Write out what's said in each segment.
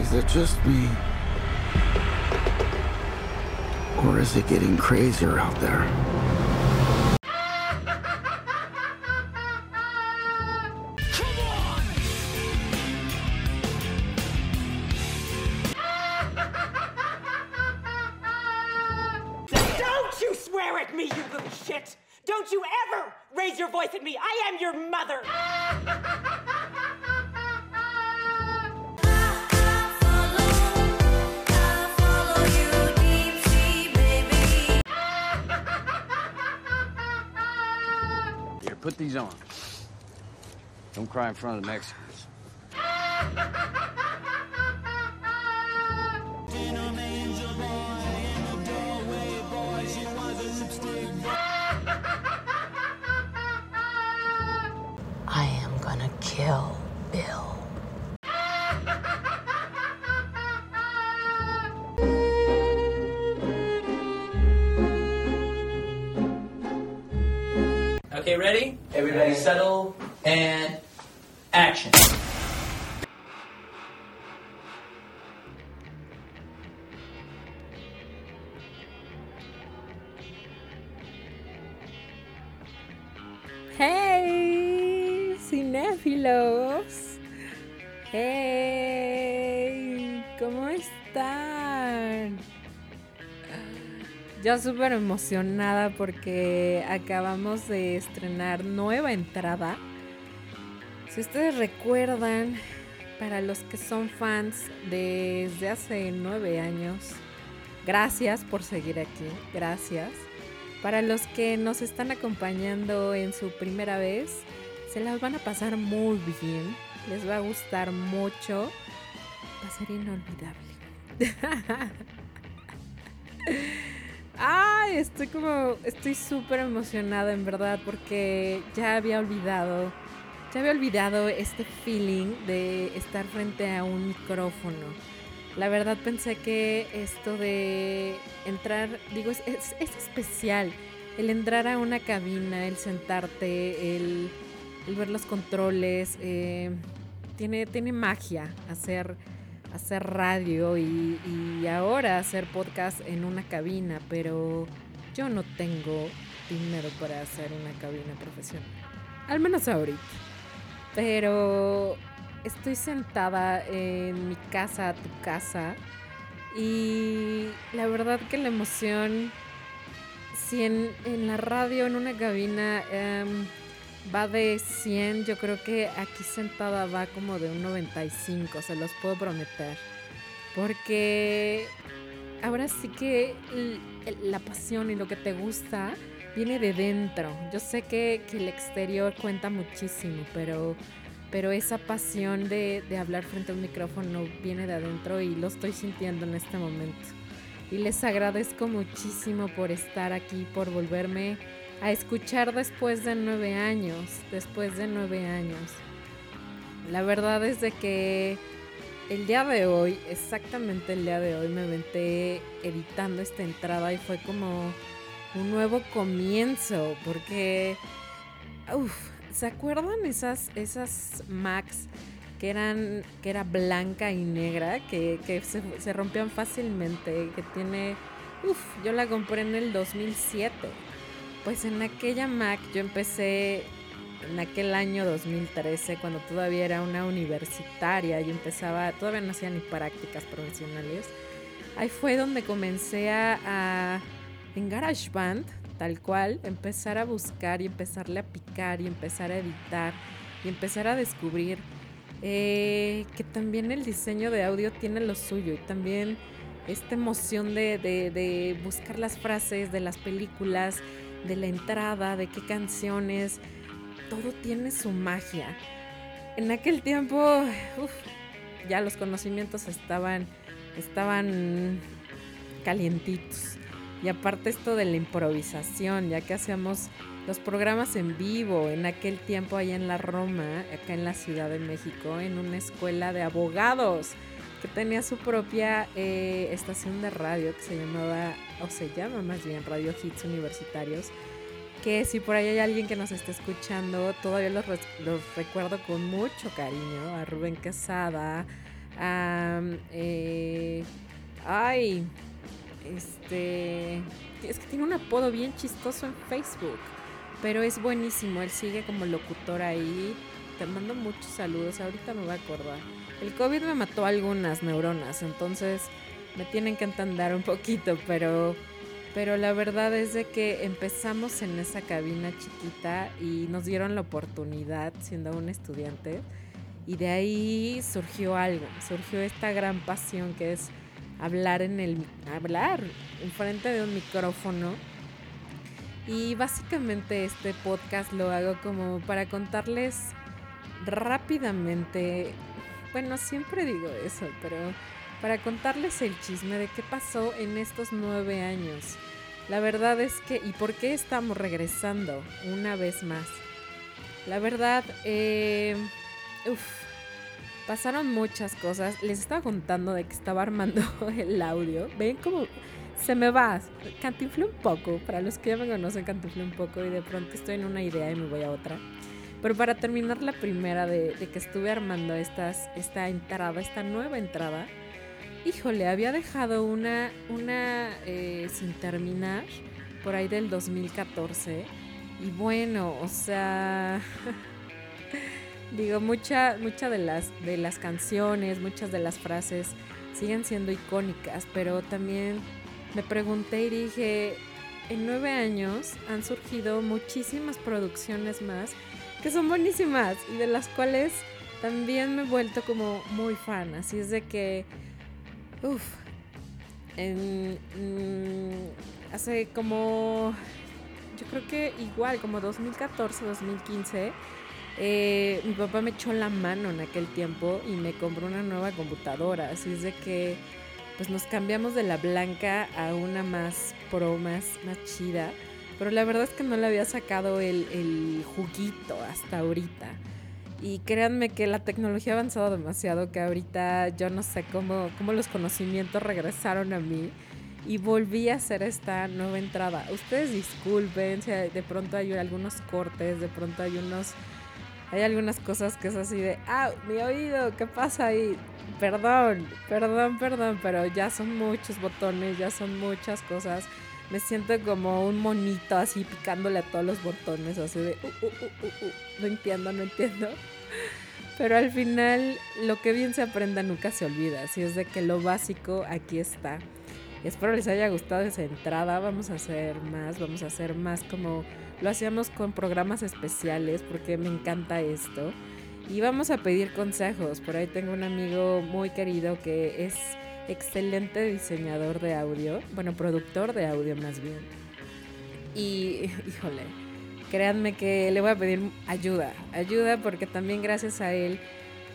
Is it just me? Or is it getting crazier out there? right in front of the Mexican. Súper emocionada porque acabamos de estrenar nueva entrada. Si ustedes recuerdan, para los que son fans desde hace nueve años, gracias por seguir aquí, gracias. Para los que nos están acompañando en su primera vez, se las van a pasar muy bien, les va a gustar mucho, va a ser inolvidable. Ay, estoy como, estoy súper emocionada en verdad porque ya había olvidado, ya había olvidado este feeling de estar frente a un micrófono. La verdad pensé que esto de entrar, digo, es, es- es especial. El entrar a una cabina, el sentarte, el, el ver los controles, eh, tiene, tiene magia hacer, hacer radio y, y ahora hacer podcast en una cabina, pero yo no tengo dinero para hacer una cabina profesional. Al menos ahorita. Pero estoy sentada en mi casa, tu casa, y la verdad que la emoción, si en, en la radio, en una cabina, em, va de 100, yo creo que aquí sentada va como de un 95, se los puedo prometer. Porque ahora sí que la pasión y lo que te gusta viene de dentro. Yo sé que, que el exterior cuenta muchísimo, pero, pero esa pasión de, de hablar frente a un micrófono viene de adentro y lo estoy sintiendo en este momento. Y les agradezco muchísimo por estar aquí, por volverme a escuchar después de nueve años, después de nueve años. La verdad es de que el día de hoy, exactamente el día de hoy, me aventé editando esta entrada y fue como un nuevo comienzo, porque, uf, ¿se acuerdan esas, esas Macs que eran, que era blanca y negra, que, que se, rompían fácilmente, que tiene, uf, yo la compré en el 2007. Pues en aquella Mac yo empecé en aquel año 2013, cuando todavía era una universitaria y empezaba, todavía no hacía ni prácticas profesionales. Ahí fue donde comencé a, a en GarageBand, tal cual, empezar a buscar y empezarle a picar y empezar a editar y empezar a descubrir eh, que también el diseño de audio tiene lo suyo y también esta emoción de, buscar las frases de las películas, de la entrada, de qué canciones, todo tiene su magia. En aquel tiempo, uf, ya los conocimientos estaban, estaban calientitos. Y aparte esto de la improvisación, ya que hacíamos los programas en vivo en aquel tiempo allá en la Roma, acá en la Ciudad de México, en una escuela de abogados tenía su propia eh, estación de radio que se llamaba, o se llama más bien Radio Hits Universitarios, que si por ahí hay alguien que nos esté escuchando, todavía los, los recuerdo con mucho cariño, a Rubén Quesada, a... eh, ay, este... Es que tiene un apodo bien chistoso en Facebook, pero es buenísimo. Él sigue como locutor ahí. Te mando muchos saludos, ahorita me voy a acordar. El COVID me mató algunas neuronas, entonces me tienen que entender un poquito, pero pero la verdad es de que empezamos en esa cabina chiquita y nos dieron la oportunidad siendo un estudiante y de ahí surgió algo, surgió esta gran pasión que es hablar en el hablar enfrente de un micrófono. Y básicamente este podcast lo hago como para contarles rápidamente, bueno, siempre digo eso, pero para contarles el chisme de qué pasó en estos nueve años. La verdad es que, ¿y por qué estamos regresando una vez más? La verdad, eh, uf, pasaron muchas cosas. Les estaba contando de que estaba armando el audio. Ven cómo se me va. Cantinflé un poco. Para los que ya me conocen, cantinflé un poco y de pronto estoy en una idea y me voy a otra. Pero para terminar la primera de, que estuve armando esta entrada, esta nueva entrada, híjole, había dejado una, una eh, sin terminar por ahí del 2014. Y bueno, o sea, digo, mucha, mucha de las, de las canciones, muchas de las frases siguen siendo icónicas, pero también me pregunté y dije, en nueve años han surgido muchísimas producciones más que son buenísimas y de las cuales también me he vuelto como muy fan. Así es de que Uf. En, mm, hace como. Yo creo que igual, como 2014, 2015. Eh, mi papá me echó la mano en aquel tiempo y me compró una nueva computadora. Así es de que pues nos cambiamos de la blanca a una más pro, más, más chida. Pero la verdad es que no le había sacado el, juguito hasta ahorita. Y créanme que la tecnología ha avanzado demasiado, que ahorita yo no sé cómo, cómo los conocimientos regresaron a mí y volví a hacer esta nueva entrada. Ustedes disculpen si de pronto hay algunos cortes, de pronto hay unos... Hay algunas cosas que es así de, ah, mi oído, ¿qué pasa ahí? Perdón, perdón, perdón, pero ya son muchos botones, ya son muchas cosas me siento como un monito así picándole a todos los botones, así de, uh, uh, uh, no entiendo, no entiendo. Pero al final, lo que bien se aprenda nunca se olvida. Así es de que lo básico aquí está. Espero les haya gustado esa entrada. Vamos a hacer más, vamos a hacer más como lo hacíamos con programas especiales, porque me encanta esto. Y vamos a pedir consejos. Por ahí tengo un amigo muy querido que es excelente diseñador de audio, bueno, productor de audio más bien. Y, híjole, créanme que le voy a pedir ayuda, ayuda porque también gracias a él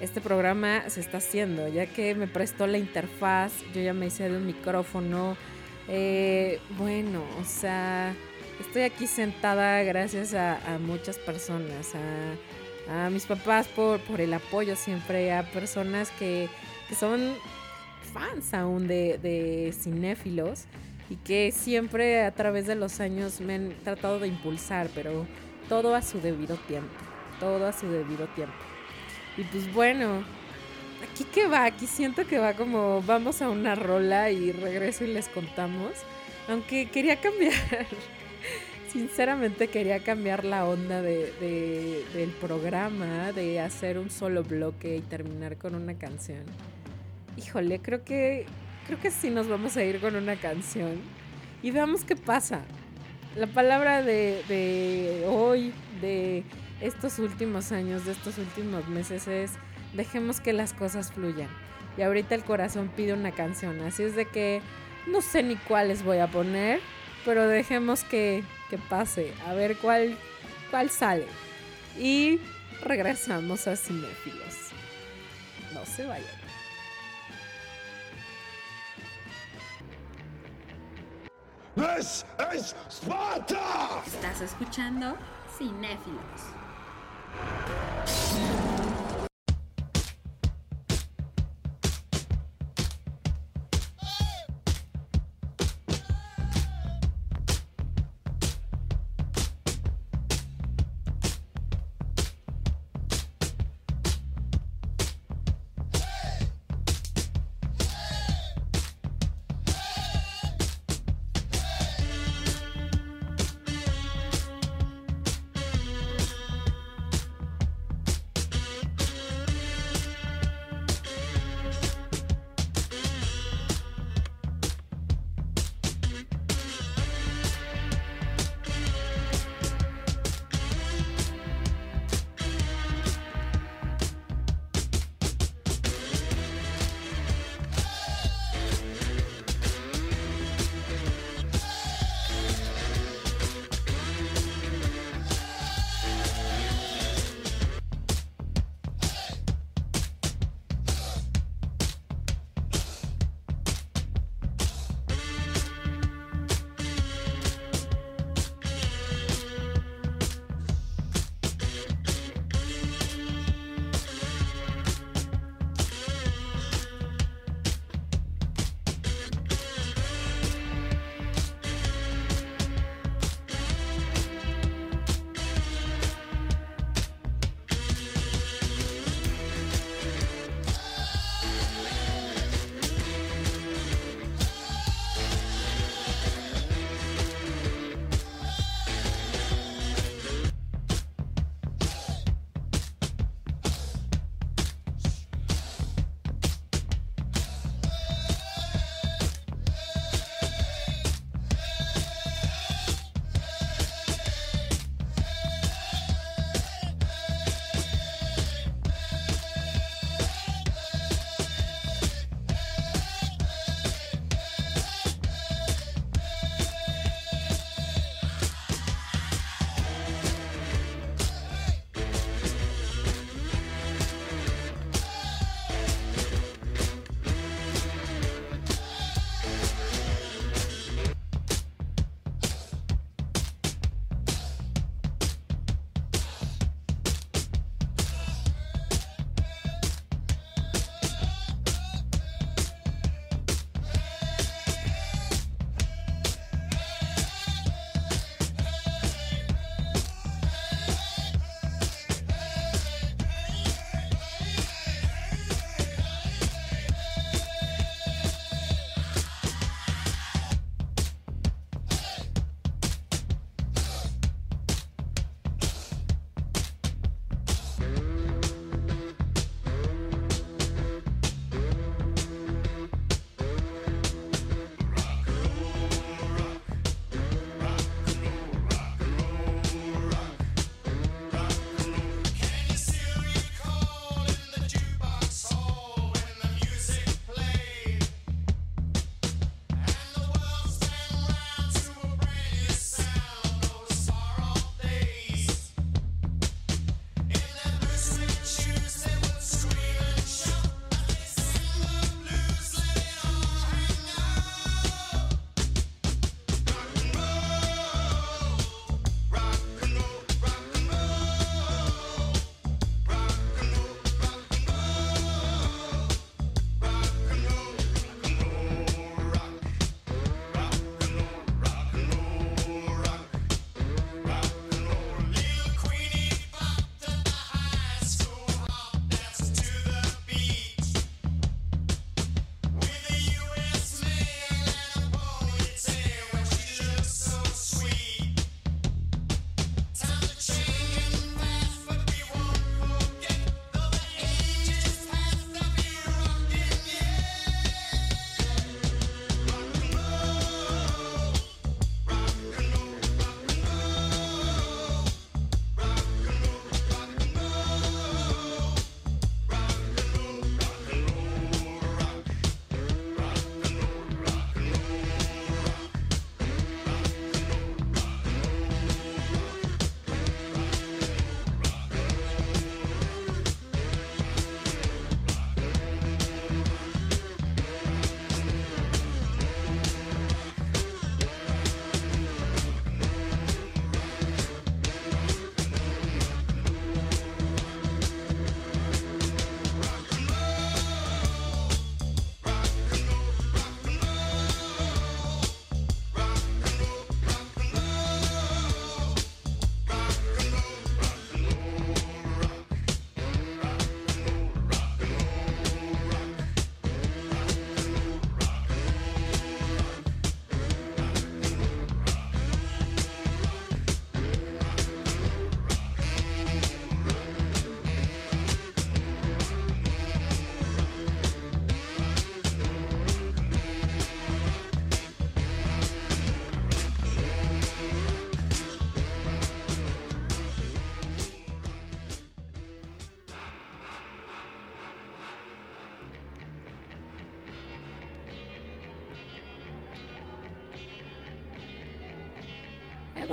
este programa se está haciendo, ya que me prestó la interfaz, yo ya me hice de un micrófono. Eh, bueno, o sea, estoy aquí sentada gracias a, muchas personas, a, a mis papás por, por, el apoyo siempre, a personas que, que son fans aún de, cinéfilos y que siempre a través de los años me han tratado de impulsar, pero todo a su debido tiempo, todo a su debido tiempo. Y pues bueno, aquí que va, aquí siento que va como vamos a una rola y regreso y les contamos, aunque quería cambiar, sinceramente quería cambiar la onda de, del programa, de hacer un solo bloque y terminar con una canción híjole, creo que creo que sí nos vamos a ir con una canción y veamos qué pasa. La palabra de, hoy, de estos últimos años, de estos últimos meses es dejemos que las cosas fluyan. Y ahorita el corazón pide una canción, así es de que no sé ni cuáles voy a poner, pero dejemos que, que pase, a ver cuál, cuál sale. Y regresamos a Cinéfilos. No se vayan. This is Sparta! Estás escuchando Cinéfilos.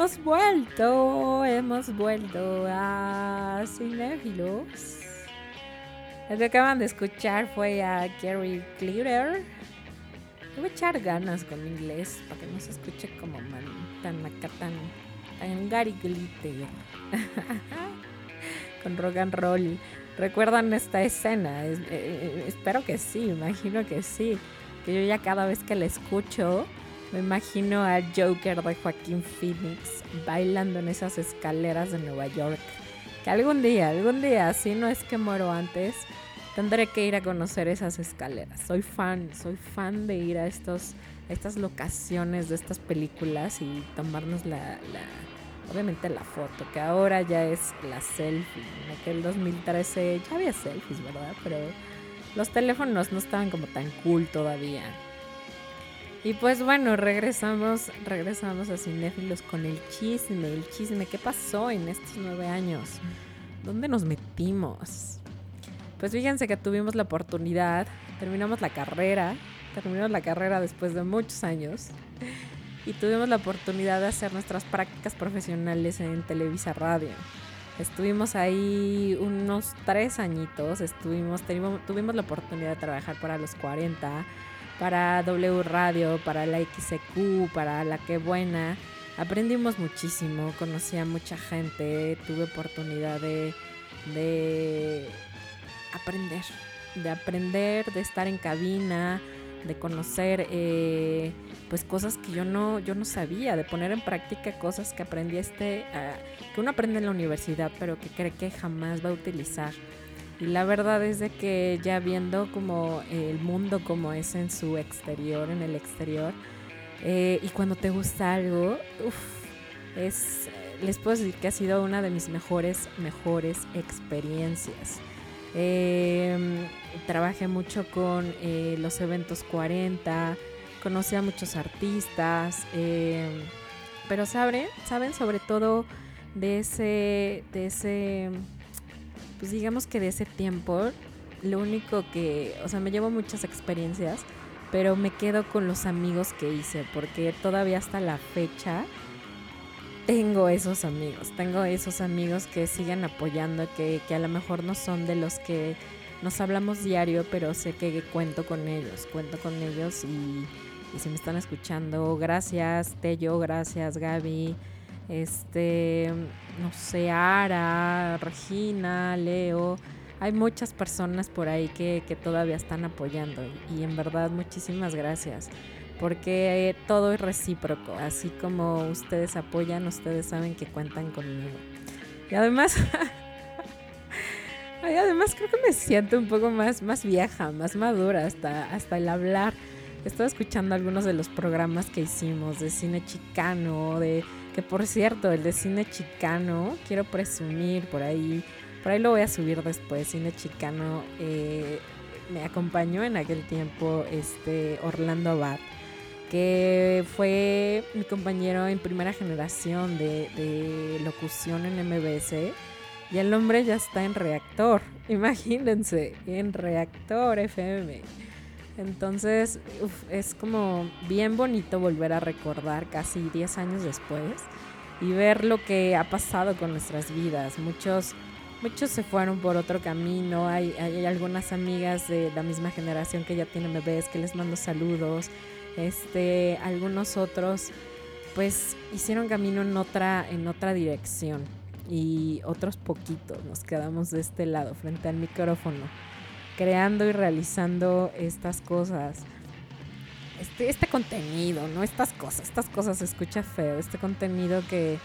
Hemos vuelto, hemos vuelto a Cinefilos. Lo que acaban de escuchar fue a Gary Glitter. Voy a echar ganas con inglés para que no se escuche como tan acá, tan, tan Gary Glitter. con rock and roll. ¿Recuerdan esta escena? Es- eh, eh, espero que sí, imagino que sí. Que yo ya cada vez que la escucho, me imagino al Joker de Joaquín Phoenix bailando en esas escaleras de Nueva York. Que algún día, algún día, si no es que muero antes, tendré que ir a conocer esas escaleras. Soy fan, soy fan de ir a estos, a estas locaciones de estas películas y tomarnos la, la- obviamente la foto, que ahora ya es la selfie. En aquel 2013 ya había selfies, ¿verdad? Pero los teléfonos no estaban como tan cool todavía. Y pues bueno, regresamos, regresamos a Cinéfilos con el chisme, el chisme. ¿Qué pasó en estos nueve años? ¿Dónde nos metimos? Pues fíjense que tuvimos la oportunidad, terminamos la carrera, terminamos la carrera después de muchos años y tuvimos la oportunidad de hacer nuestras prácticas profesionales en Televisa Radio. Estuvimos ahí unos tres añitos, estuvimos, tuvimos, tuvimos la oportunidad de trabajar para los 40, para W Radio, para la XQ, para La Que Buena. Aprendimos muchísimo, conocí a mucha gente, tuve oportunidad de, de aprender, de aprender, de estar en cabina, de conocer eh, pues cosas que yo no, yo no sabía, de poner en práctica cosas que aprendí este, ah, que uno aprende en la universidad, pero que cree que jamás va a utilizar. Y la verdad es de que ya viendo como el mundo como es en su exterior, en el exterior, eh, y cuando te gusta algo, uf, es, les puedo decir que ha sido una de mis mejores, mejores experiencias. Eh, trabajé mucho con eh, los eventos 40, conocí a muchos artistas, eh, pero saben, saben sobre todo de ese, de ese, pues digamos que de ese tiempo, lo único que, o sea, me llevo muchas experiencias, pero me quedo con los amigos que hice, porque todavía hasta la fecha tengo esos amigos, tengo esos amigos que siguen apoyando, que, que a lo mejor no son de los que nos hablamos diario, pero sé que cuento con ellos, cuento con ellos y, y si me están escuchando, gracias Tello, gracias Gaby, este, no sé, Ara, Regina, Leo, hay muchas personas por ahí que, que todavía están apoyando y en verdad muchísimas gracias porque eh, todo es recíproco, así como ustedes apoyan, ustedes saben que cuentan conmigo. Y además, ay, además creo que me siento un poco más, más vieja, más madura hasta, hasta el hablar. Estaba escuchando algunos de los programas que hicimos de cine chicano, de que por cierto, el de cine chicano, quiero presumir por ahí, por ahí lo voy a subir después, cine chicano, eh, me acompañó en aquel tiempo este Orlando Abad que fue mi compañero en primera generación de, locución en MBS. Y el hombre ya está en reactor, imagínense, en reactor FM. Entonces es como bien bonito volver a recordar casi 10 años después y ver lo que ha pasado con nuestras vidas. Muchos, muchos se fueron por otro camino. Hay, hay algunas amigas de la misma generación que ya tienen bebés que les mando saludos este algunos otros pues hicieron camino en otra en otra dirección y otros poquitos nos quedamos de este lado frente al micrófono creando y realizando estas cosas este, este contenido no estas cosas estas cosas se escucha feo este contenido que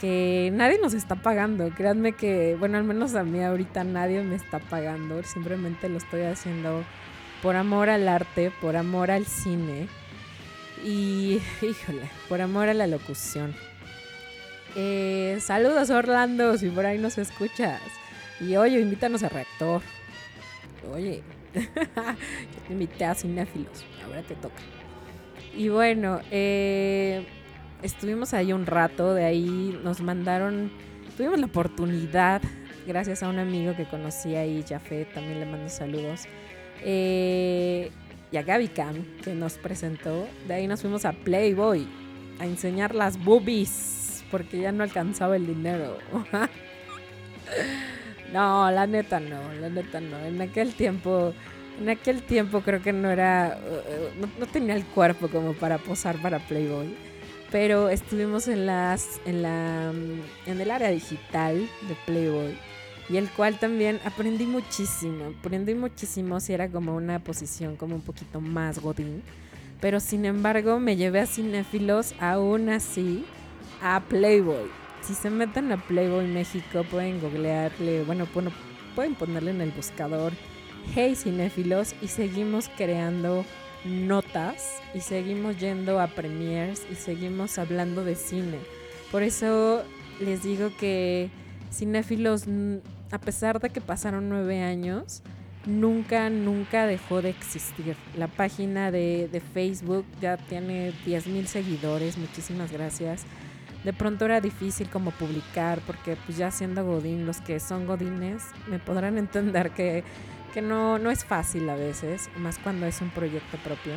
que nadie nos está pagando créanme que bueno al menos a mí ahorita nadie me está pagando simplemente lo estoy haciendo por amor al arte, por amor al cine y, híjole, por amor a la locución. Eh, saludos Orlando, si por ahí nos escuchas. Y oye, invítanos a Reactor. Oye, yo te invité a Cinéfilos, ahora te toca. Y bueno, eh, estuvimos ahí un rato, de ahí nos mandaron, tuvimos la oportunidad, gracias a un amigo que conocí ahí, Jafet, también le mando saludos eh, y a Gaby Cam, que nos presentó. De ahí nos fuimos a Playboy a enseñar las boobies. porque ya no alcanzaba el dinero. no, la neta no, la neta no. En aquel tiempo, en aquel tiempo creo que no era, uh, no, no tenía el cuerpo como para posar para Playboy. Pero estuvimos en las, en la, mm, en el área digital de Playboy y el cual también aprendí muchísimo, aprendí muchísimo si era como una posición como un poquito más godín, pero sin embargo me llevé a cinéfilos aún así a Playboy. Si se meten a Playboy México pueden googlearle, bueno, bueno, pueden ponerle en el buscador Hey cinéfilos y seguimos creando notas y seguimos yendo a premiers y seguimos hablando de cine. Por eso les digo que cinéfilos a pesar de que pasaron nueve años, nunca, nunca dejó de existir. La página de, de Facebook ya tiene 10 mil seguidores, muchísimas gracias. De pronto era difícil como publicar porque pues ya siendo Godín, los que son Godines me podrán entender que, que no, no es fácil a veces, más cuando es un proyecto propio.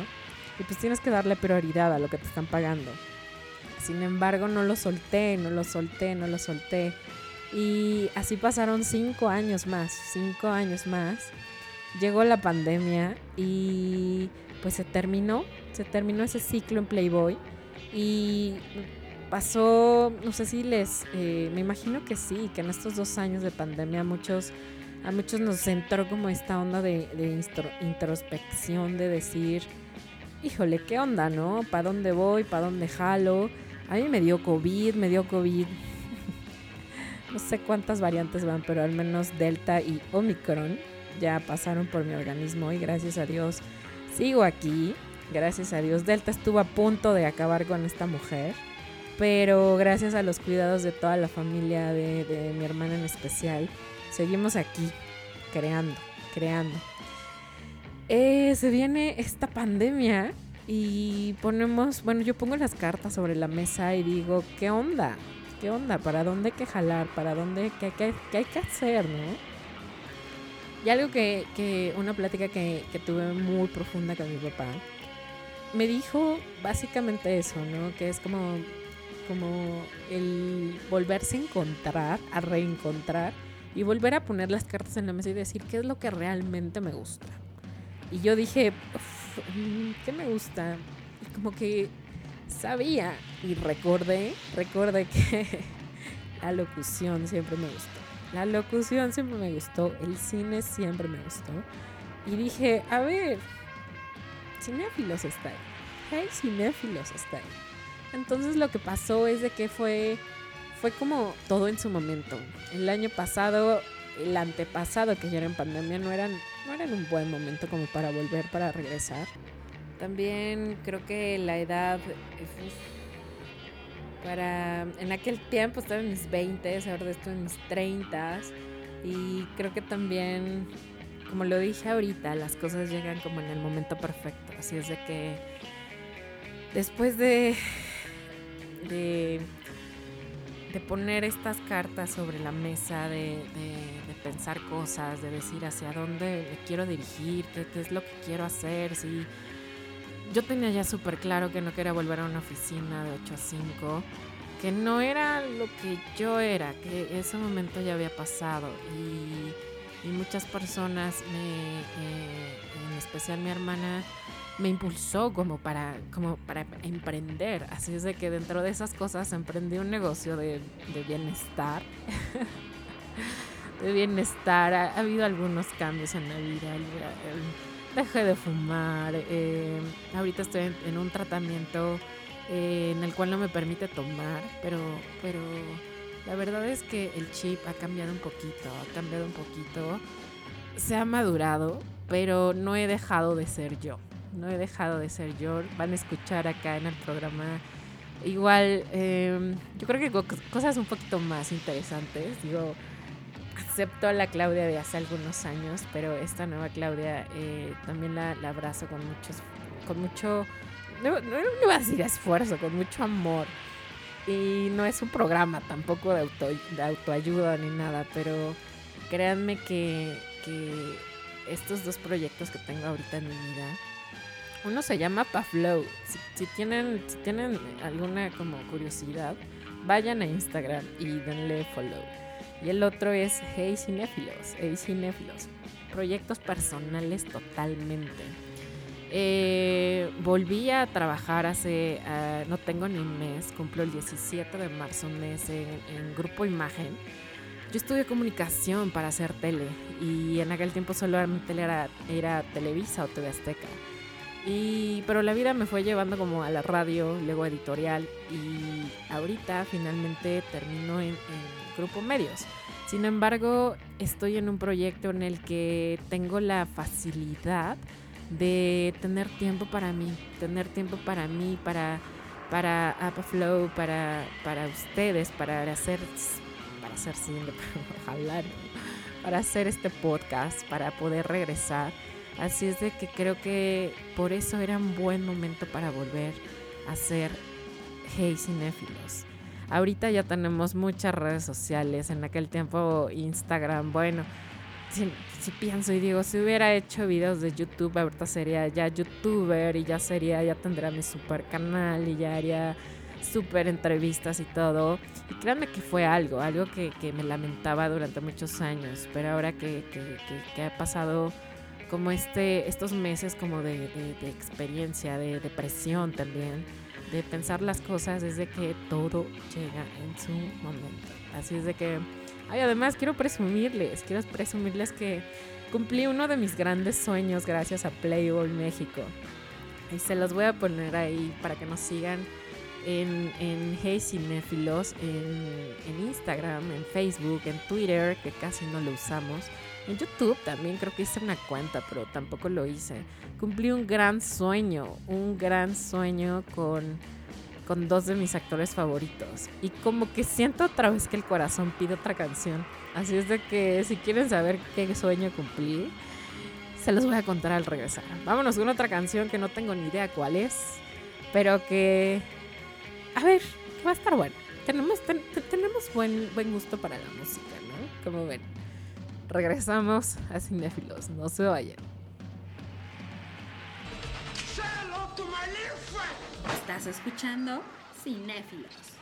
Y pues tienes que darle prioridad a lo que te están pagando. Sin embargo, no lo solté, no lo solté, no lo solté. Y así pasaron cinco años más, cinco años más. Llegó la pandemia y pues se terminó, se terminó ese ciclo en Playboy y pasó, no sé si les, eh, me imagino que sí, que en estos dos años de pandemia muchos, a muchos nos entró como esta onda de, de introspección, de decir, híjole, ¿qué onda, no? ¿Para dónde voy? ¿Para dónde jalo? A mí me dio COVID, me dio COVID no sé cuántas variantes van, pero al menos Delta y Omicron ya pasaron por mi organismo y gracias a Dios sigo aquí. Gracias a Dios Delta estuvo a punto de acabar con esta mujer, pero gracias a los cuidados de toda la familia, de, mi hermana en especial, seguimos aquí creando, creando. Eh, se viene esta pandemia y ponemos, bueno, yo pongo las cartas sobre la mesa y digo, ¿qué onda? ¿Qué onda? ¿Para dónde hay que jalar? ¿Para dónde? ¿Qué, hay que hacer, no? Y algo que, una plática que, tuve muy profunda con mi papá, me dijo básicamente eso, ¿no? Que es como, como el volverse a encontrar, a reencontrar y volver a poner las cartas en la mesa y decir qué es lo que realmente me gusta. Y yo dije, mm, ¿qué me gusta? Y como que sabía y recordé, recordé que la locución siempre me gustó. La locución siempre me gustó, el cine siempre me gustó. Y dije, a ver, cinéfilos está ahí. Hey, cinéfilos está ahí. Entonces lo que pasó es de que fue, fue como todo en su momento. El año pasado, el antepasado que ya era en pandemia, no eran, no eran un buen momento como para volver, para regresar. También creo que la edad para en aquel tiempo estaba en mis 20, ahora estoy en mis 30 y creo que también como lo dije ahorita, las cosas llegan como en el momento perfecto, así es de que después de de, de poner estas cartas sobre la mesa, de, de, pensar cosas, de decir hacia dónde quiero dirigir, qué, qué es lo que quiero hacer, si yo tenía ya súper claro que no quería volver a una oficina de 8 a 5, que no era lo que yo era, que ese momento ya había pasado. Y, muchas personas, eh, en especial mi hermana, me impulsó como para, como para emprender. Así es de que dentro de esas cosas emprendí un negocio de, bienestar. de bienestar. Ha, habido algunos cambios en la vida dejé de fumar, eh, ahorita estoy en, un tratamiento eh, en el cual no me permite tomar, pero, pero la verdad es que el chip ha cambiado un poquito, ha cambiado un poquito, se ha madurado, pero no he dejado de ser yo, no he dejado de ser yo, van a escuchar acá en el programa. Igual, eh, yo creo que cosas un poquito más interesantes, digo, acepto a la Claudia de hace algunos años, pero esta nueva Claudia eh, también la, abrazo con muchos, con mucho, no, no, iba a decir esfuerzo, con mucho amor. Y no es un programa tampoco de, auto, de autoayuda ni nada, pero créanme que, que estos dos proyectos que tengo ahorita en mi vida, uno se llama Paflow. Si, tienen, si tienen alguna como curiosidad, Vayan a Instagram y denle follow. Y el otro es Hey Cinéfilos, Hey Cinéfilos. Proyectos personales totalmente. Eh, volví a trabajar hace, uh, no tengo ni mes, cumplo el 17 de marzo un mes en, Grupo Imagen. Yo estudié comunicación para hacer tele y en aquel tiempo solamente era, era Televisa o TV Azteca. Y, pero la vida me fue llevando como a la radio, luego editorial y ahorita finalmente termino en, en Grupo Medios. Sin embargo, estoy en un proyecto en el que tengo la facilidad de tener tiempo para mí, tener tiempo para mí, para, para Flow, para, para ustedes, para hacer, para hacer cine, para hablar, para hacer este podcast, para poder regresar. Así es de que creo que por eso era un buen momento para volver a hacer Hey Cinéfilos. Ahorita ya tenemos muchas redes sociales, en aquel tiempo Instagram, bueno, si, pienso y digo, si hubiera hecho videos de YouTube, ahorita sería ya youtuber y ya sería, ya tendría mi super canal y ya haría super entrevistas y todo. Y créanme que fue algo, algo que, que me lamentaba durante muchos años, pero ahora que, que, que ha pasado como este, estos meses como de, de, de experiencia, de depresión también, de pensar las cosas desde que todo llega en su momento. Así es de que, ay, además quiero presumirles, quiero presumirles que cumplí uno de mis grandes sueños gracias a Playboy México. Y se los voy a poner ahí para que nos sigan en, en Hey Cinéfilos, en, en Instagram, en Facebook, en Twitter, que casi no lo usamos. En YouTube también creo que hice una cuenta, pero tampoco lo hice. Cumplí un gran sueño, un gran sueño con, con dos de mis actores favoritos. Y como que siento otra vez que el corazón pide otra canción. Así es de que si quieren saber qué sueño cumplí, se los voy a contar al regresar. Vámonos con otra canción que no tengo ni idea cuál es, pero que... A ver, va a estar bueno. Tenemos, ten, tenemos buen, buen gusto para la música, ¿no? Como ven regresamos a Cinéfilos. No se vayan. Estás escuchando Cinéfilos.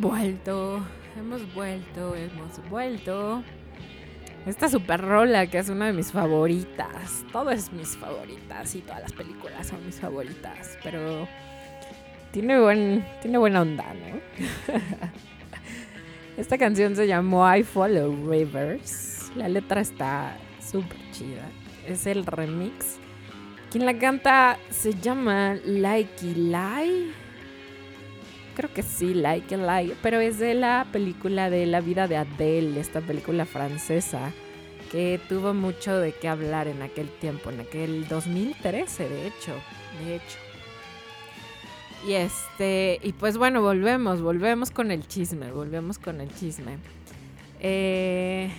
Vuelto, hemos vuelto, hemos vuelto. Esta super rola que es una de mis favoritas. Todo es mis favoritas y todas las películas son mis favoritas. Pero tiene, buen, tiene buena onda, ¿no? Esta canción se llamó I Follow Rivers. La letra está súper chida. Es el remix. Quien la canta se llama Likey Lie. Creo que sí, Like Lie. Pero es de la película de La vida de Adele, esta película francesa que tuvo mucho de qué hablar en aquel tiempo, en aquel 2013, de hecho. De hecho. Y este, y pues bueno, volvemos, volvemos con el chisme, volvemos con el chisme. Eh,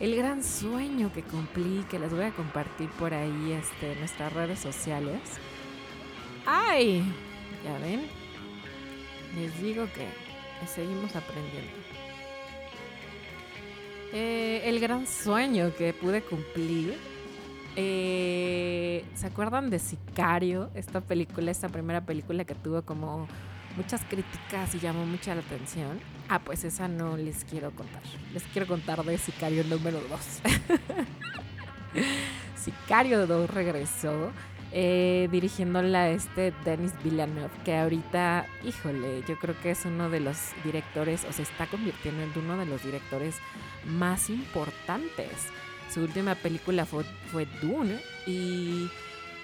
el gran sueño que cumplí, que les voy a compartir por ahí este, en nuestras redes sociales. ¡Ay! Ya ven, les digo que seguimos aprendiendo. Eh, el gran sueño que pude cumplir eh, ¿Se acuerdan de Sicario? Esta película, esta primera película que tuvo como muchas críticas y llamó mucha la atención. Ah, pues esa no les quiero contar. Les quiero contar de Sicario número 2. Sicario 2 regresó eh, dirigiéndola este Denis Villeneuve, que ahorita, híjole, yo creo que es uno de los directores, o se está convirtiendo en uno de los directores más importantes su última película fue, Dune y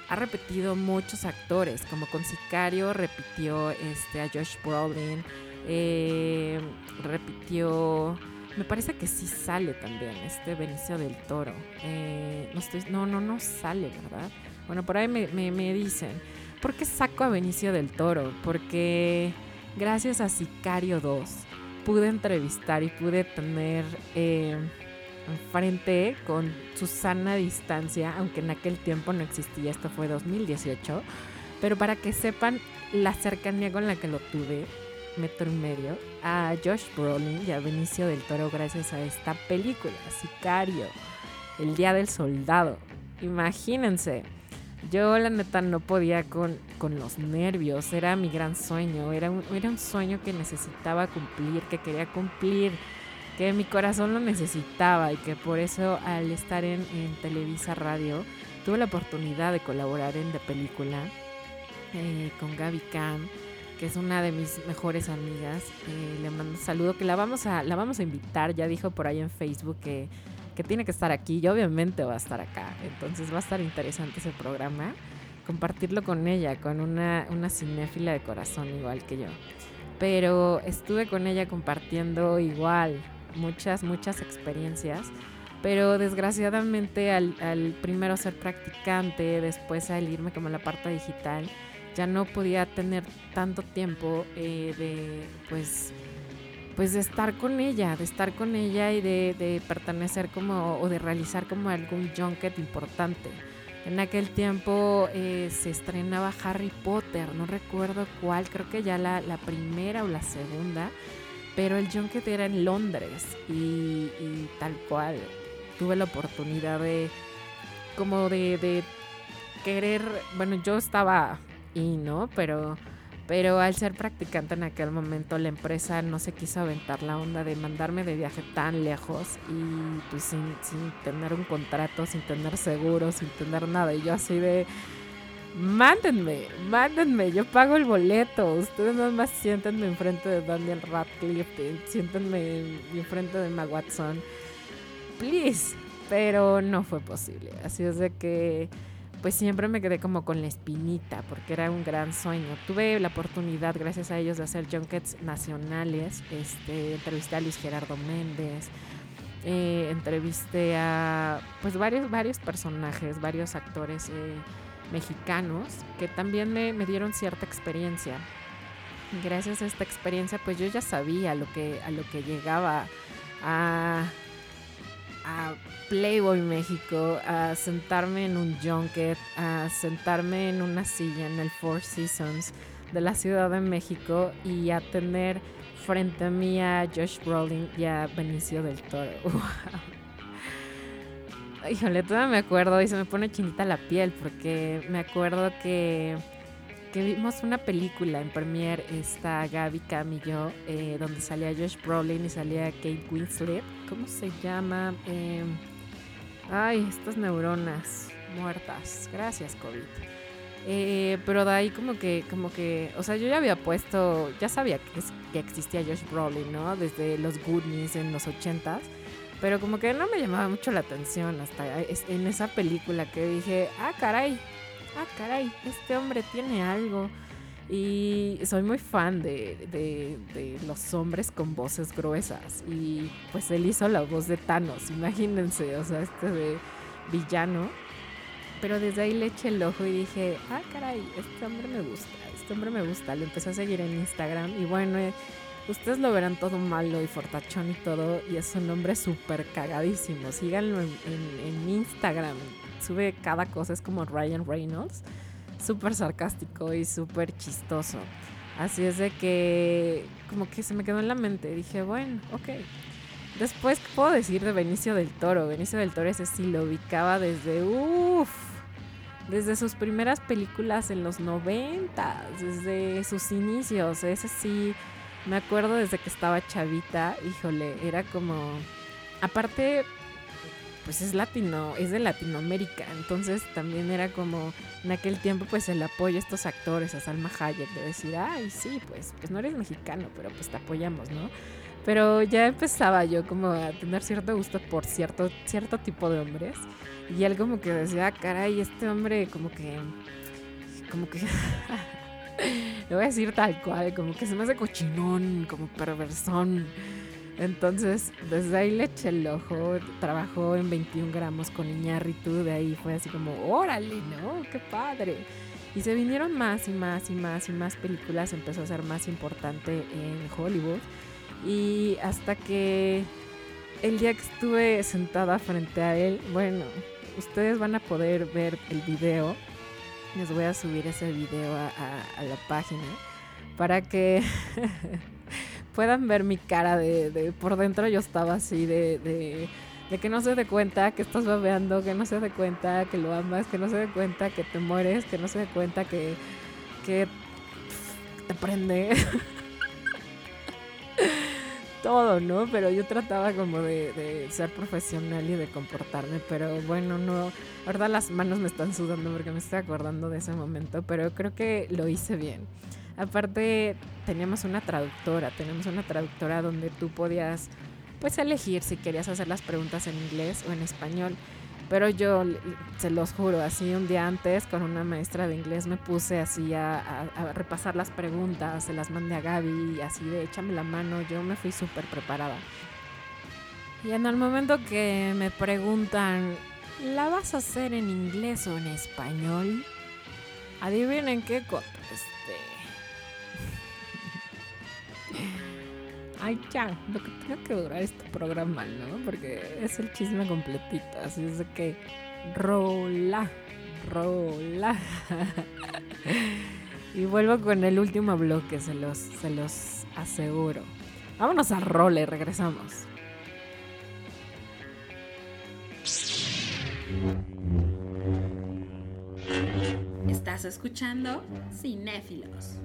ha repetido muchos actores, como con Sicario repitió este, a Josh Brolin, eh, repitió, me parece que sí sale también, este Benicio del Toro. Eh, no, estoy, no, no, no sale, ¿verdad? Bueno, por ahí me, me, dicen, ¿por qué saco a Benicio del Toro? Porque gracias a Sicario 2 pude entrevistar y pude tener... Eh, enfrente con Susana distancia, aunque en aquel tiempo no existía, esto fue 2018, pero para que sepan la cercanía con la que lo tuve, metro y medio, a Josh Brolin y a Benicio del Toro gracias a esta película, Sicario, El Día del Soldado. Imagínense, yo la neta no podía con, con los nervios, era mi gran sueño, era un, era un sueño que necesitaba cumplir, que quería cumplir que mi corazón lo necesitaba y que por eso al estar en, Televisa Radio tuve la oportunidad de colaborar en De Película eh, con Gaby Cam, que es una de mis mejores amigas. Eh, le mando un saludo que la vamos a, la vamos a invitar, ya dijo por ahí en Facebook que, que tiene que estar aquí y obviamente va a estar acá. Entonces va a estar interesante ese programa. Compartirlo con ella, con una, una cinéfila de corazón igual que yo. Pero estuve con ella compartiendo igual muchas, muchas experiencias, pero desgraciadamente al, primero ser practicante, después al irme como la parte digital, ya no podía tener tanto tiempo eh, de, pues, pues de estar con ella, de estar con ella y de, pertenecer como, o de realizar como algún junket importante. En aquel tiempo eh, se estrenaba Harry Potter, no recuerdo cuál, creo que ya la, primera o la segunda pero el junket era en Londres y, tal cual tuve la oportunidad de como de, querer, bueno, yo estaba y no, pero pero al ser practicante en aquel momento la empresa no se quiso aventar la onda de mandarme de viaje tan lejos y pues sin, sin tener un contrato, sin tener seguro, sin tener nada. Y yo así de, mándenme, mándenme, yo pago el boleto. Ustedes nada más siéntenme enfrente de Daniel Radcliffe, siéntenme enfrente de Emma Watson. Please. Pero no fue posible. Así es de que pues siempre me quedé como con la espinita porque era un gran sueño. Tuve la oportunidad, gracias a ellos, de hacer junkets nacionales. Este, entrevisté a Luis Gerardo Méndez, eh, entrevisté a pues varios, varios personajes, varios actores. Eh, mexicanos que también me, dieron cierta experiencia. Gracias a esta experiencia, pues yo ya sabía lo que, a lo que llegaba a, a Playboy México, a sentarme en un junket, a sentarme en una silla en el Four Seasons de la Ciudad de México y a tener frente a mí a Josh Brolin y a Benicio del Toro. Híjole, todavía me acuerdo y se me pone chinita la piel porque me acuerdo que, que vimos una película en premiere, está Gaby Cam y yo, eh, donde salía Josh Brolin y salía Kate Winslet. ¿Cómo se llama? Eh, ay, estas neuronas muertas. Gracias, COVID. Eh, pero de ahí como que, como que, o sea, yo ya había puesto, ya sabía que, que existía Josh Brolin, ¿no? Desde los Goonies en los ochentas. Pero como que no me llamaba mucho la atención hasta en esa película que dije, ah, caray, ah, caray, este hombre tiene algo. Y soy muy fan de, de- de los hombres con voces gruesas. Y pues él hizo la voz de Thanos, imagínense, o sea, este de villano. Pero desde ahí le eché el ojo y dije, ah, caray, este hombre me gusta, este hombre me gusta. Lo empecé a seguir en Instagram y bueno, eh, ustedes lo verán todo malo y fortachón y todo. Y es un hombre súper cagadísimo. Síganlo en, Instagram. Sube cada cosa, es como Ryan Reynolds. Súper sarcástico y súper chistoso. Así es de que como que se me quedó en la mente. Dije, bueno, ok. Después, ¿qué puedo decir de Benicio del Toro? Benicio del Toro ese sí lo ubicaba desde, uff, desde sus primeras películas en los 90, desde sus inicios. Ese sí, me acuerdo desde que estaba chavita, híjole, era como, aparte, pues es latino, es de Latinoamérica, entonces también era como en aquel tiempo pues el apoyo a estos actores, a Salma Hayek, de decir, ay, sí, pues, pues no eres mexicano, pero pues te apoyamos, ¿no? Pero ya empezaba yo como a tener cierto gusto por cierto, cierto tipo de hombres. Y él como que decía, "Ah, caray, este hombre como que... Como que... Le voy a decir tal cual, como que se me hace cochinón, como perversón. Entonces, desde ahí le eché el ojo, trabajó en 21 gramos con Iñárritu, de ahí fue así como, órale, ¿no? ¡Qué padre! Y se vinieron más y más y más y más películas, empezó a ser más importante en Hollywood. Y hasta que el día que estuve sentada frente a él, bueno, ustedes van a poder ver el video. Les voy a subir ese video a la página para que puedan ver mi cara de, de- por dentro. Yo estaba así de, de, que no se dé cuenta que estás babeando, que no se dé cuenta que lo amas, que no se dé cuenta que te mueres, que no se dé cuenta que, que te prende. todo, ¿no? Pero yo trataba como de, de ser profesional y de comportarme, pero bueno, no, ahora las manos me están sudando porque me estoy acordando de ese momento, pero creo que lo hice bien. Aparte, teníamos una traductora, tenemos una traductora donde tú podías, pues, elegir si querías hacer las preguntas en inglés o en español. Pero yo, se los juro, así un día antes con una maestra de inglés me puse así a, repasar las preguntas, se las mandé a Gaby, así de échame la mano, yo me fui súper preparada. Y en el momento que me preguntan, ¿la vas a hacer en inglés o en español? Adivinen qué contesté. Ay, ya, lo que tenga que durar este programa, ¿no? Porque es el chisme completito, así es de que rola, rola. y vuelvo con el último bloque, se los, se los aseguro. Vámonos a rola y regresamos. Estás escuchando Cinéfilos.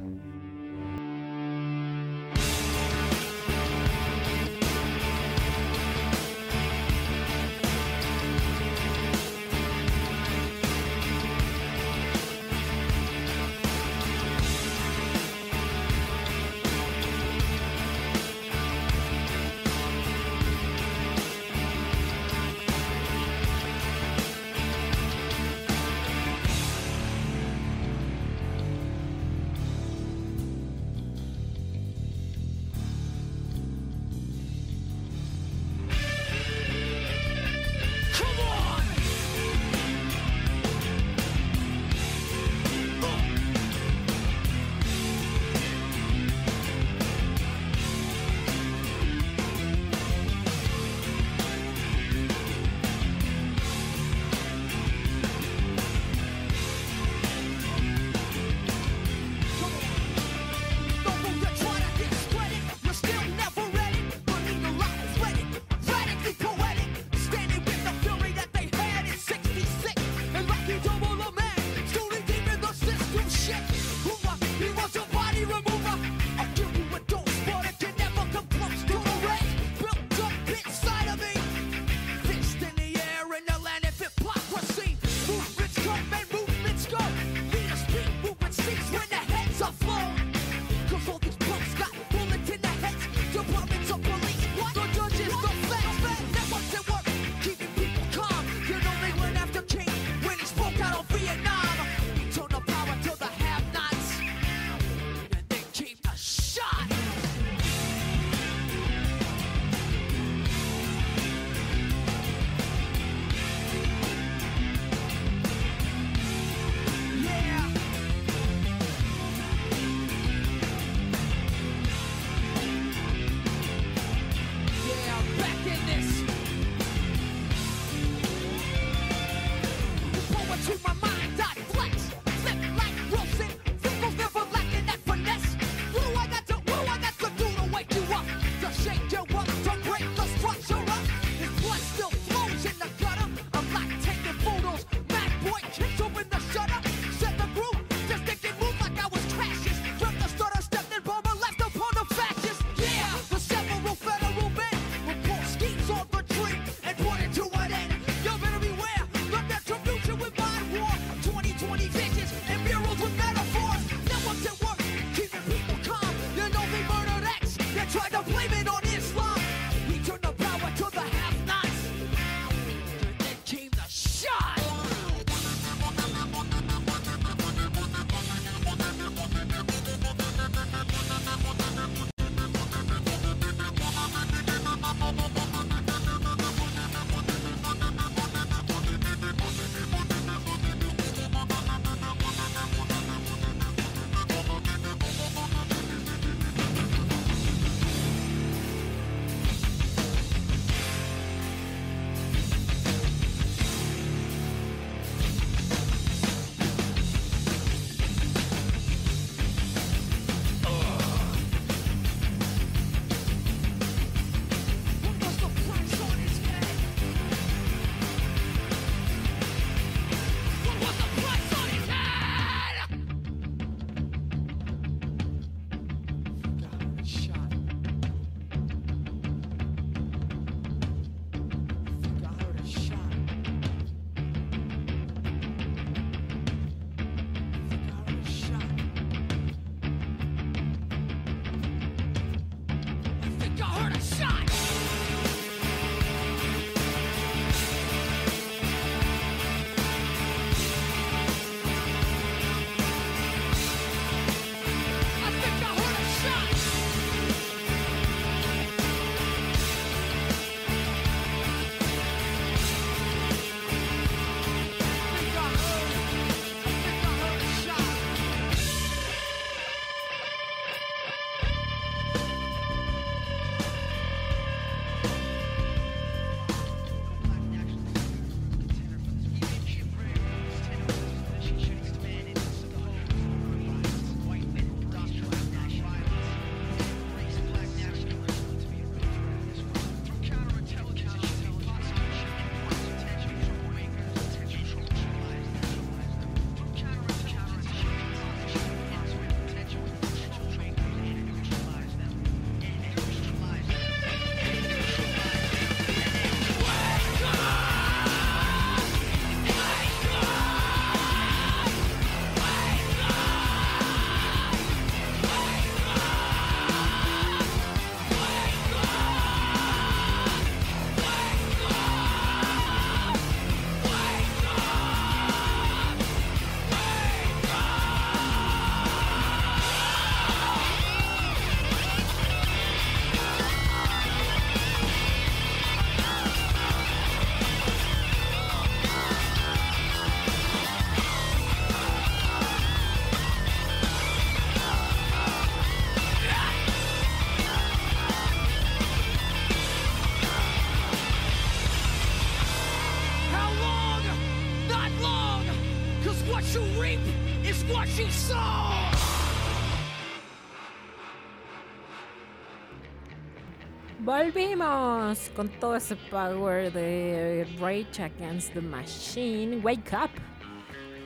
Con todo ese power de Rage Against the Machine, Wake Up,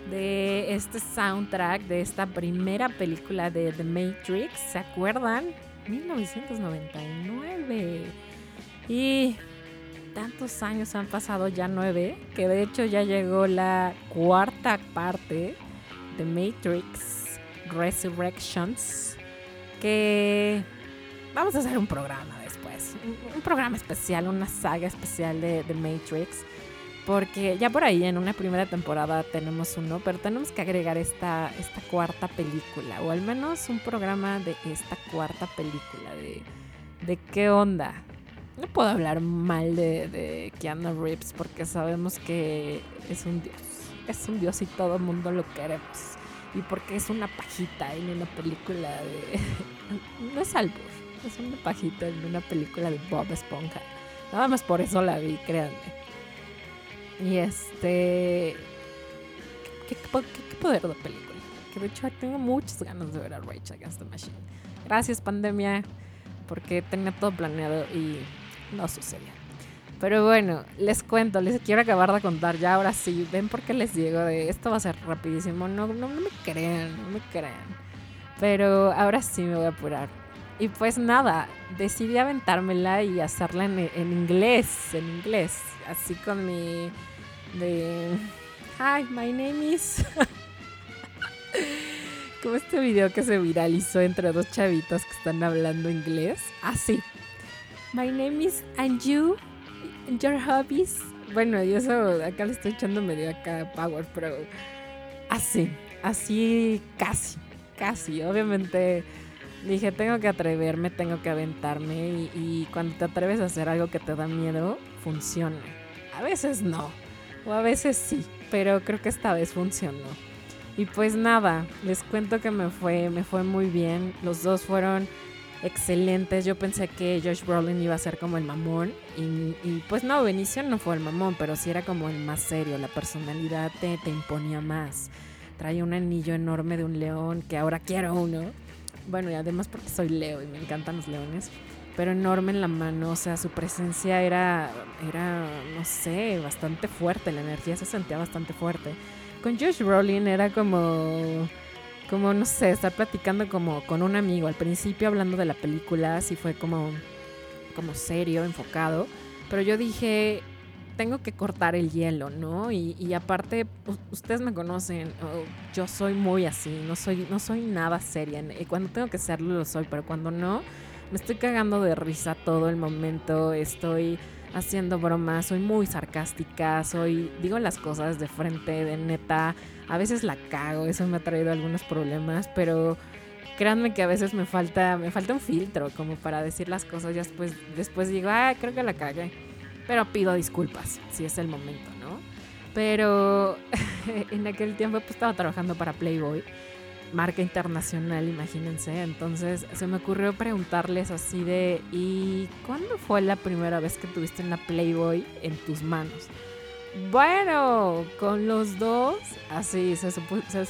de este soundtrack de esta primera película de The Matrix, ¿se acuerdan? 1999. Y tantos años han pasado, ya nueve, que de hecho ya llegó la cuarta parte de Matrix Resurrections, que vamos a hacer un programa después, un, programa especial, una saga especial de, The Matrix. Porque ya por ahí en una primera temporada tenemos uno, pero tenemos que agregar esta, esta cuarta película, o al menos un programa de esta cuarta película, de, de qué onda, no puedo hablar mal de, de Keanu Reeves porque sabemos que es un dios. Es un dios y todo el mundo lo queremos. Y porque es una pajita en una película de. no es albur, es una pajita en una película de Bob Esponja. Nada más por eso la vi, créanme. Y este. ¿Qué, poder de película? Que de hecho tengo muchas ganas de ver a Rage Against the Machine. Gracias, pandemia, porque tenía todo planeado y no sucedió. Pero bueno, les cuento, les quiero acabar de contar ya ahora sí. Ven por qué les digo de esto va a ser rapidísimo. No, no, me crean, no me crean. Pero ahora sí me voy a apurar. Y pues nada, decidí aventármela y hacerla en, inglés, en inglés. Así con mi... de... Hi, my name is... Como este video que se viralizó entre dos chavitos que están hablando inglés. Así. My name is Anju. Your hobbies. Bueno, y eso acá le estoy echando medio acá power, pero así, así casi, casi. Obviamente dije, tengo que atreverme, tengo que aventarme y, y cuando te atreves a hacer algo que te da miedo, funciona. A veces no, o a veces sí, pero creo que esta vez funcionó. Y pues nada, les cuento que me fue, me fue muy bien. Los dos fueron excelentes. Yo pensé que Josh Brolin iba a ser como el mamón. Y, pues no, Benicio no fue el mamón, pero sí era como el más serio. La personalidad te, te imponía más. Traía un anillo enorme de un león, que ahora quiero uno. Bueno, y además porque soy Leo y me encantan los leones. Pero enorme en la mano, o sea, su presencia era, era, no sé, bastante fuerte. La energía se sentía bastante fuerte. Con Josh Brolin era como como no sé, estar platicando como con un amigo. Al principio hablando de la película, sí fue como, como serio, enfocado. Pero yo dije, tengo que cortar el hielo, ¿no? Y, aparte, ustedes me conocen, yo soy muy así, no soy, no soy nada seria. Y cuando tengo que serlo, lo soy, pero cuando no, me estoy cagando de risa todo el momento, estoy haciendo bromas, soy muy sarcástica, soy, digo las cosas de frente, de neta, a veces la cago, eso me ha traído algunos problemas, pero créanme que a veces me falta, me falta un filtro como para decir las cosas y después, después digo, ah, creo que la cagué, pero pido disculpas si es el momento, ¿no? Pero en aquel tiempo pues estaba trabajando para Playboy marca internacional, imagínense. Entonces se me ocurrió preguntarles así de, ¿y cuándo fue la primera vez que tuviste una Playboy en tus manos? Bueno, con los dos, así, se, se,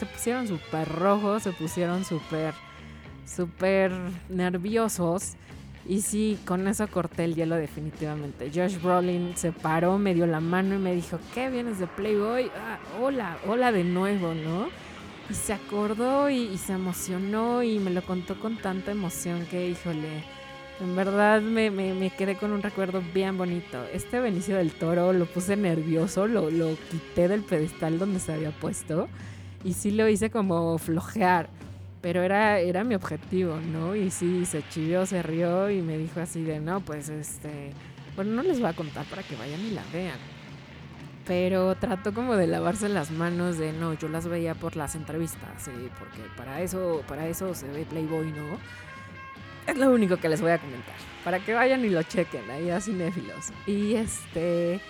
pusieron súper rojos, se pusieron súper, súper nerviosos. Y sí, con eso corté el hielo definitivamente. Josh Brolin se paró, me dio la mano y me dijo, ¿qué vienes de Playboy? Ah, hola, hola de nuevo, ¿no? Y se acordó y, se emocionó y me lo contó con tanta emoción que, híjole, en verdad me, me, quedé con un recuerdo bien bonito. Este Benicio del Toro lo puse nervioso, lo, lo quité del pedestal donde se había puesto y sí lo hice como flojear. Pero era, era mi objetivo, ¿no? Y sí, se chivió, se rió y me dijo así de, no, pues este, bueno, no les voy a contar para que vayan y la vean pero trató como de lavarse las manos de no, yo las veía por las entrevistas, porque para eso, para eso se ve Playboy, ¿no? Es lo único que les voy a comentar, para que vayan y lo chequen ahí a cinéfilos. Y este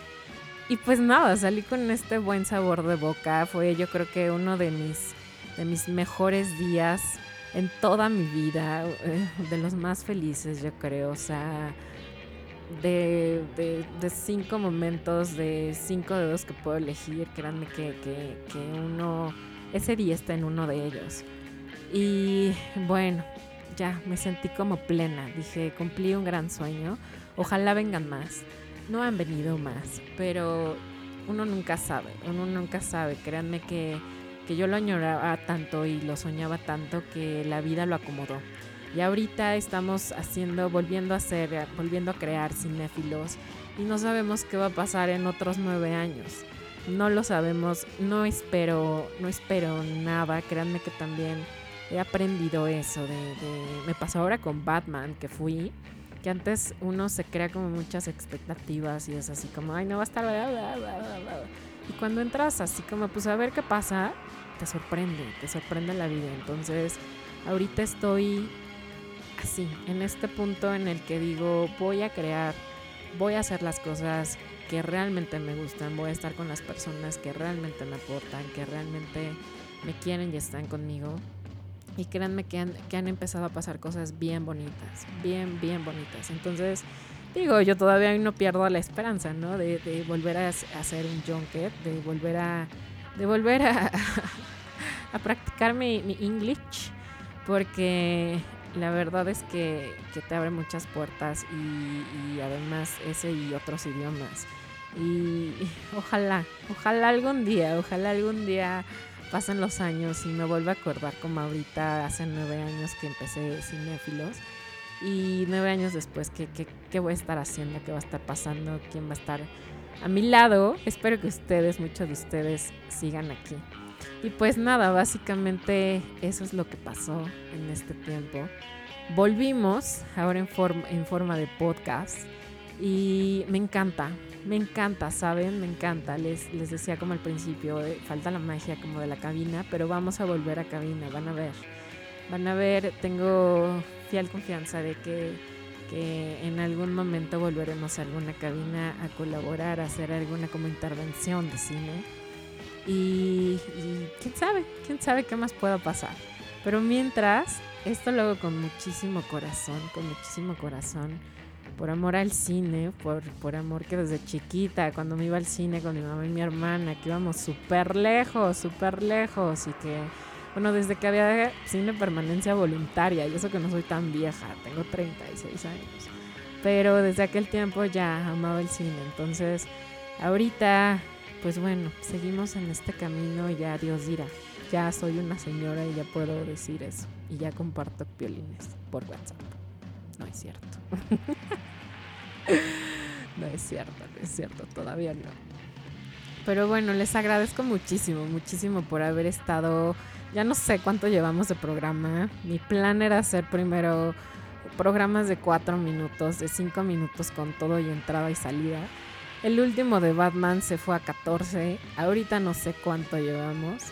y pues nada, salí con este buen sabor de boca, fue yo creo que uno de mis de mis mejores días en toda mi vida, eh, de los más felices, yo creo, o sea, de, de, cinco momentos, de cinco dedos que puedo elegir, créanme que, que, que uno, ese día está en uno de ellos. Y bueno, ya me sentí como plena. Dije, cumplí un gran sueño. Ojalá vengan más. No han venido más, pero uno nunca sabe, uno nunca sabe. Créanme que, que yo lo añoraba tanto y lo soñaba tanto que la vida lo acomodó. Y ahorita estamos haciendo, volviendo a hacer, volviendo a crear cinéfilos y no sabemos qué va a pasar en otros nueve años. No lo sabemos, no espero, no espero nada. Créanme que también he aprendido eso de, me pasó ahora con Batman que fui que antes uno se crea como muchas expectativas y es así como ay no va a estar y cuando entras así como pues a ver qué pasa te sorprende te sorprende la vida entonces ahorita estoy así en este punto en el que digo voy a crear voy a hacer las cosas que realmente me gustan voy a estar con las personas que realmente me aportan que realmente me quieren y están conmigo y créanme que han, que han empezado a pasar cosas bien bonitas, bien, bien bonitas. Entonces, digo, yo todavía no pierdo la esperanza, ¿no? De, de volver a, hacer un junket, de volver a, de volver a, a practicar mi, mi, English, porque la verdad es que, que te abre muchas puertas y, y, además ese y otros idiomas. Y ojalá, ojalá algún día, ojalá algún día pasan los años y me vuelvo a acordar como ahorita hace nueve años que empecé Cinéfilos y nueve años después ¿qué, qué, voy a estar haciendo, qué va a estar pasando, quién va a estar a mi lado. Espero que ustedes, muchos de ustedes, sigan aquí. Y pues nada, básicamente eso es lo que pasó en este tiempo. Volvimos ahora en forma, en forma de podcast y me encanta, me encanta, ¿saben? Me encanta. Les, les decía como al principio, eh, falta la magia como de la cabina, pero vamos a volver a cabina, van a ver. Van a ver, tengo fiel confianza de que, que en algún momento volveremos a alguna cabina a colaborar, a hacer alguna como intervención de cine. Y, y quién sabe, quién sabe qué más pueda pasar. Pero mientras, esto lo hago con muchísimo corazón, con muchísimo corazón por amor al cine, por, por amor que desde chiquita, cuando me iba al cine con mi mamá y mi hermana, que íbamos súper lejos, súper lejos, y que, bueno, desde que había cine permanencia voluntaria, y eso que no soy tan vieja, tengo 36 años, pero desde aquel tiempo ya amaba el cine, entonces ahorita, pues bueno, seguimos en este camino y ya Dios dirá, ya soy una señora y ya puedo decir eso, y ya comparto violines por WhatsApp. No es cierto. no es cierto, no es cierto, todavía no. Pero bueno, les agradezco muchísimo, muchísimo por haber estado. Ya no sé cuánto llevamos de programa. Mi plan era hacer primero programas de cuatro minutos, de cinco minutos con todo y entrada y salida. El último de Batman se fue a 14. Ahorita no sé cuánto llevamos.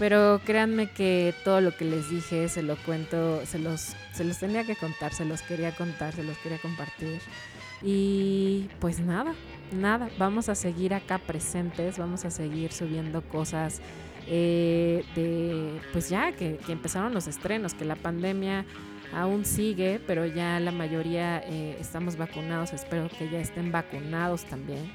Pero créanme que todo lo que les dije se lo cuento, se los, se los tenía que contar, se los quería contar, se los quería compartir. Y pues nada, nada, vamos a seguir acá presentes, vamos a seguir subiendo cosas eh, de, pues ya que, empezaron los estrenos, que la pandemia aún sigue, pero ya la mayoría eh, estamos vacunados, espero que ya estén vacunados también.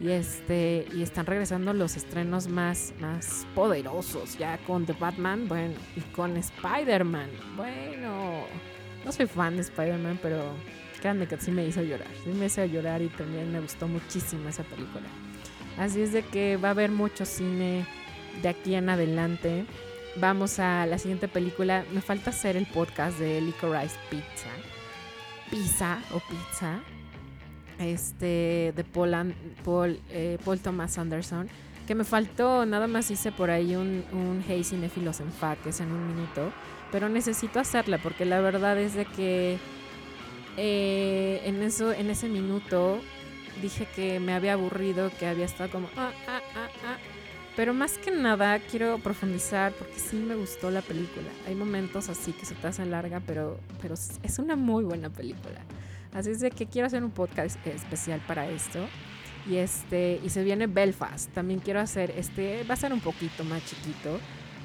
Y este y están regresando los estrenos más más poderosos ya con The Batman bueno y con Spider-Man. Bueno no soy fan de Spider-Man pero créanme que sí me hizo llorar. Sí me hizo llorar y también me gustó muchísimo esa película. Así es de que va a haber mucho cine de aquí en adelante vamos a la siguiente película. Me falta hacer el podcast de Licorice Pizza. Pizza o pizza. Este, de Paul, Paul, eh, Paul, Thomas Anderson, que me faltó, nada más hice por ahí un, un Hey Cinefilos en Faques en un minuto, pero necesito hacerla porque la verdad es de que eh, en, eso, en ese minuto dije que me había aburrido, que había estado como... Ah, ah, ah, ah. Pero más que nada quiero profundizar porque sí me gustó la película. Hay momentos así que se te larga, pero, pero es una muy buena película. Así es de que quiero hacer un podcast especial para esto. Y este, y se viene Belfast. También quiero hacer este, va a ser un poquito más chiquito,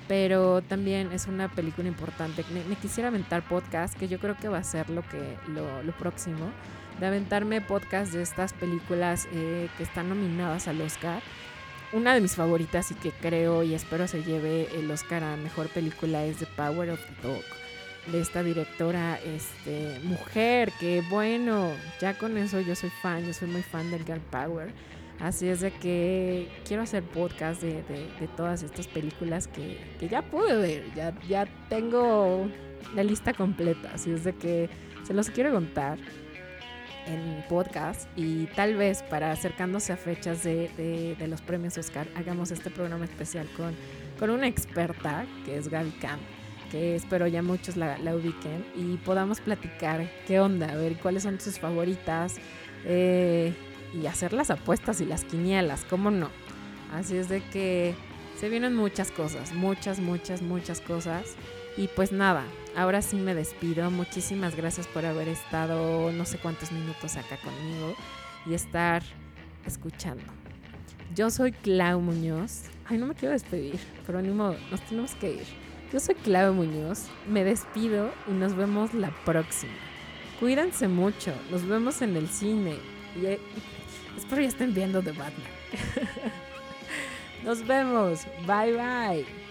pero también es una película importante. Me, quisiera aventar podcast, que yo creo que va a ser lo que lo, próximo, de aventarme podcast de estas películas eh, que están nominadas al Oscar. Una de mis favoritas y que creo y espero se lleve el Oscar a mejor película es The Power of the Dog de esta directora este, mujer, que bueno, ya con eso yo soy fan, yo soy muy fan del Girl Power. Así es de que quiero hacer podcast de, de, todas estas películas que, que, ya pude ver, ya, ya tengo la lista completa, así es de que se los quiero contar en podcast y tal vez para acercándose a fechas de, de los premios Oscar hagamos este programa especial con, con una experta que es Gaby Camp que espero ya muchos la, ubiquen y podamos platicar qué onda, a ver cuáles son sus favoritas eh, y hacer las apuestas y las quinielas, ¿cómo no? Así es de que se vienen muchas cosas, muchas, muchas, muchas cosas. Y pues nada, ahora sí me despido. Muchísimas gracias por haber estado no sé cuántos minutos acá conmigo y estar escuchando. Yo soy Clau Muñoz. Ay, no me quiero despedir, pero ni modo, nos tenemos que ir. Yo soy Clave Muñoz, me despido y nos vemos la próxima. Cuídense mucho, nos vemos en el cine. Y, eh, espero ya estén viendo The Batman. nos vemos, bye bye.